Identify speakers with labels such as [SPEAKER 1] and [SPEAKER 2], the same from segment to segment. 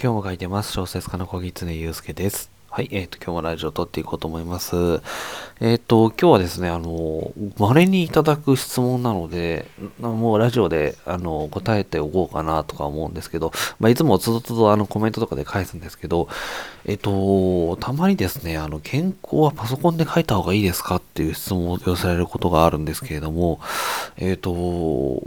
[SPEAKER 1] 今日も書いてます。小説家の小木常祐介です。はい、えっ、ー、と、今日もラジオを撮っていこうと思います。えっ、ー、と、今日はですね、あの、稀にいただく質問なので、もうラジオで、あの、答えておこうかなとか思うんですけど、まあ、いつもつどつどあのコメントとかで返すんですけど、えっ、ー、と、たまにですね、あの、健康はパソコンで書いた方がいいですかっていう質問を寄せられることがあるんですけれども、えっ、と、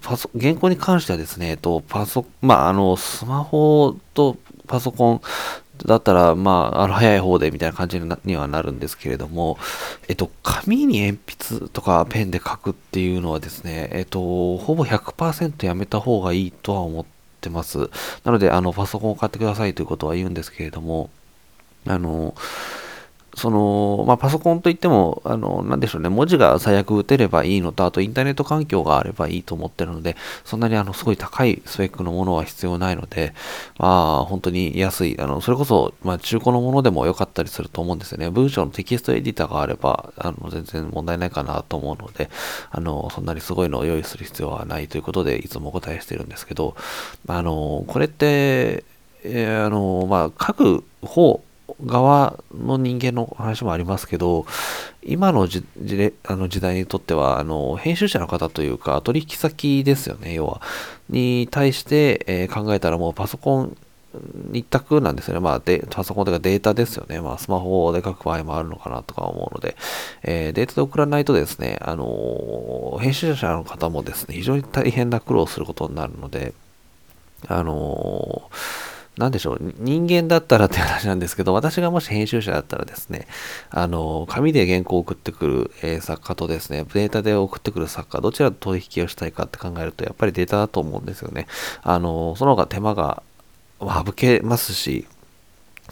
[SPEAKER 1] パソ、原稿に関してはですね、えっと、パソ、まあ、あの、スマホとパソコンだったら、まあ、あの、早い方でみたいな感じにはなるんですけれども、えっと、紙に鉛筆とかペンで書くっていうのはですね、えっと、ほぼ100%やめた方がいいとは思ってます。なので、あの、パソコンを買ってくださいということは言うんですけれども、あの、その、まあ、パソコンといっても、あの、なんでしょうね、文字が最悪打てればいいのと、あとインターネット環境があればいいと思ってるので、そんなにあの、すごい高いスペックのものは必要ないので、まあ、本当に安い、あの、それこそ、まあ、中古のものでも良かったりすると思うんですよね。文章のテキストエディターがあれば、あの、全然問題ないかなと思うので、あの、そんなにすごいのを用意する必要はないということで、いつもお答えしてるんですけど、あの、これって、えー、あの、まあ、書く方、側の人間の話もありますけど、今のじあの時代にとっては、あの、編集者の方というか、取引先ですよね、要は。に対して、えー、考えたらもうパソコン一択なんですよね。まあ、で、パソコンというかデータですよね。まあ、スマホで書く場合もあるのかなとか思うので、えー、データで送らないとですね、あのー、編集者の方もですね、非常に大変な苦労をすることになるので、あのー何でしょう、人間だったらって話なんですけど、私がもし編集者だったらですね、あの、紙で原稿を送ってくる、えー、作家とですね、データで送ってくる作家、どちらと取引をしたいかって考えると、やっぱりデータだと思うんですよね。あの、その方が手間が省けますし、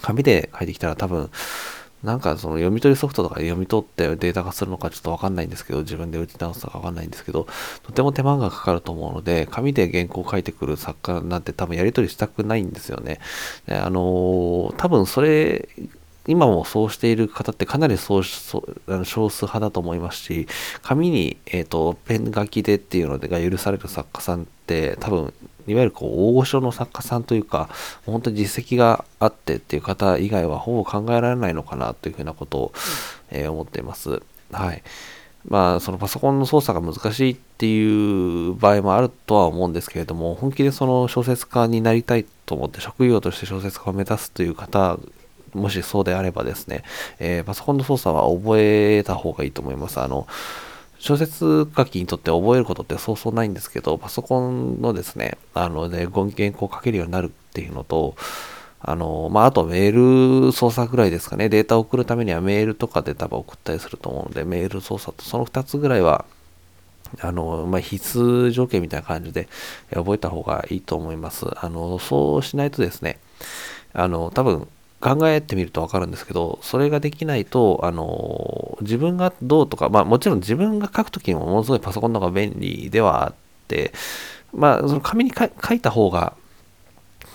[SPEAKER 1] 紙で書いてきたら多分、なんかその読み取りソフトとかで読み取ってデータ化するのかちょっとわかんないんですけど、自分で打ち直すのかわかんないんですけど、とても手間がかかると思うので、紙で原稿を書いてくる作家なんて多分やり取りしたくないんですよね。あのー、多分それ今もそうしている方ってかなりそう少数派だと思いますし、紙に、えーと、ペン書きでっていうのが許される作家さんって多分いわゆるこう大御所の作家さんというか、本当に実績があってっていう方以外はほぼ考えられないのかなというふうなことを、えー、思っています。はい。まあ、そのパソコンの操作が難しいっていう場合もあるとは思うんですけれども、本気でその小説家になりたいと思って職業として小説家を目指すという方もしそうであればですね、えー、パソコンの操作は覚えた方がいいと思います。あの、小説書きにとって覚えることってそうそうないんですけど、パソコンのですね、あのね、原稿を書けるようになるっていうのと、あの、まあ、あとメール操作ぐらいですかね。データを送るためにはメールとかで多分送ったりすると思うので、メール操作とその2つぐらいは、あの、まあ、必須条件みたいな感じで覚えた方がいいと思います。あの、そうしないとですね、あの、多分、考えてみるとわかるんですけど、それができないと、あの、自分がどうとか、まあもちろん自分が書くときにもものすごいパソコンの方が便利ではあって、まあその紙に書いた方が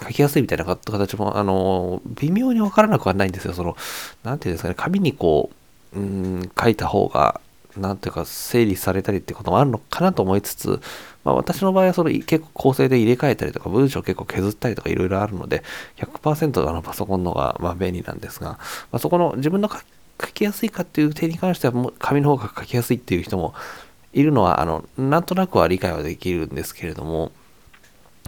[SPEAKER 1] 書きやすいみたいな形も、あの、微妙にわからなくはないんですよ。その、なんて言うんですかね、紙にこう、うん、書いた方が、なんていうか、整理されたりってこともあるのかなと思いつつ、まあ、私の場合はそれ結構構成で入れ替えたりとか、文章結構削ったりとかいろいろあるので、100%あのパソコンの方がま便利なんですが、まあ、そこの自分の書きやすいかっていう点に関しては、もう紙の方が書きやすいっていう人もいるのは、あの、なんとなくは理解はできるんですけれども、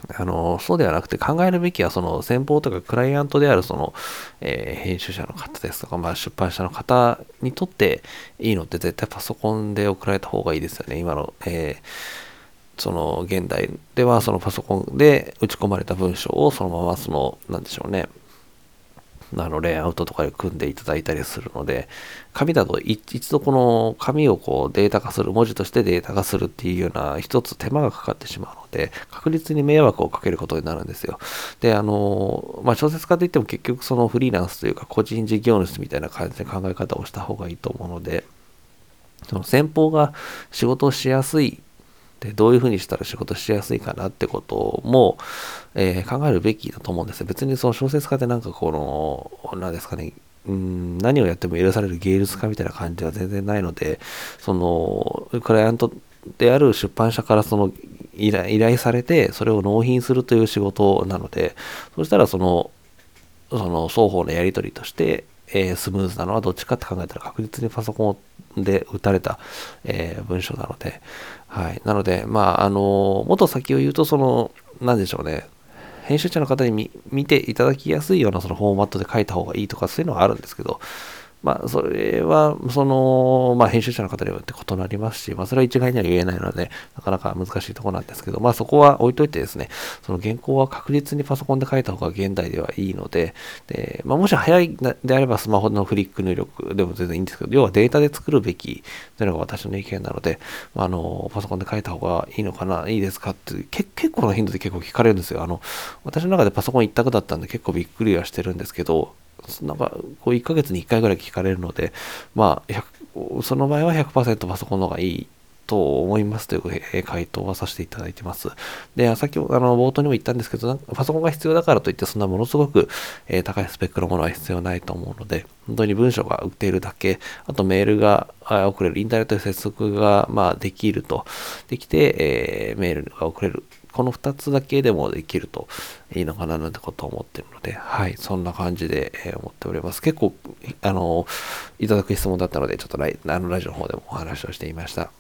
[SPEAKER 1] あの、そうではなくて考えるべきは、その先方とかクライアントである、その、えー、編集者の方ですとか、まあ、出版社の方にとっていいのって絶対パソコンで送られた方がいいですよね。今の、えー、その現代ではそのパソコンで打ち込まれた文章をそのままその、なんでしょうね、あのレイアウトとかで組んでいただいたりするので、紙だと一度この紙をこうデータ化する、文字としてデータ化するっていうような一つ手間がかかってしまうので、確実に迷惑をかけることになるんですよ。で、あの、まあ、小説家といっても結局そのフリーランスというか個人事業主みたいな感じで考え方をした方がいいと思うので、その先方が仕事をしやすい、どういうふうにしたら仕事しやすいかなってことも、えー、考えるべきだと思うんですよ。別にその小説家でなんかこの、何ですかね、うん何をやっても許される芸術家みたいな感じは全然ないので、その、クライアントである出版社からその依頼依頼されて、それを納品するという仕事なので、そしたらその、その双方のやり取りとして、えー、スムーズなのはどっちかって考えたら確実にパソコンで打たれた、えー、文章なので、はい。なので、まあ、あの、もっと先を言うと、その、なんでしょうね。編集者の方に見ていただきやすいようなそのフォーマットで書いた方がいいとかそういうのはあるんですけど、まあ、それは、その、まあ、編集者の方によって異なりますし、まあ、それは一概には言えないので、なかなか難しいところなんですけど、まあ、そこは置いといてですね、その原稿は確実にパソコンで書いた方が現代ではいいので、で、まあ、もし早いであればスマホのフリック入力でも全然いいんですけど、要はデータで作るべきというのが私の意見なので、まあの、パソコンで書いた方がいいのかな、いいですかって結構な頻度で結構聞かれるんですよ。あの、私の中でパソコン一択だったんで結構びっくりはしてるんですけど、なんか、こう1ヶ月に1回ぐらい聞かれるので、まあ、その場合は100%パソコンの方がいいと思いますという回答はさせていただいてます。で、さっきあの冒頭にも言ったんですけど、パソコンが必要だからといって、そんなものすごく、えー、高いスペックのものは必要ないと思うので、本当に文章が売っているだけ、あとメールが送れる、インターネットで接続が、まあ、できると、できて、えー、メールが送れるこの2つだけでもできるといいのかななんてことを思ってるので、はい、そんな感じで、え思っております。結構、あの、いただく質問だったので、ちょっとライあのラジオの方でもお話をしていました。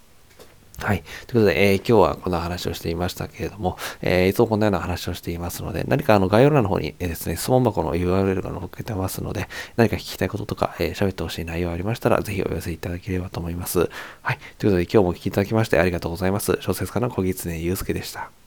[SPEAKER 1] はい。ということで、えー、今日はこんな話をしていましたけれども、えー、いつもこんなような話をしていますので、何かあの概要欄の方に、えー、ですね、質問箱の URL が載っけてますので、何か聞きたいこととか、えー、喋ってほしい内容ありましたら、ぜひお寄せいただければと思います。はい。ということで、今日もお聞きいただきましてありがとうございます。小説家の小木常祐介でした。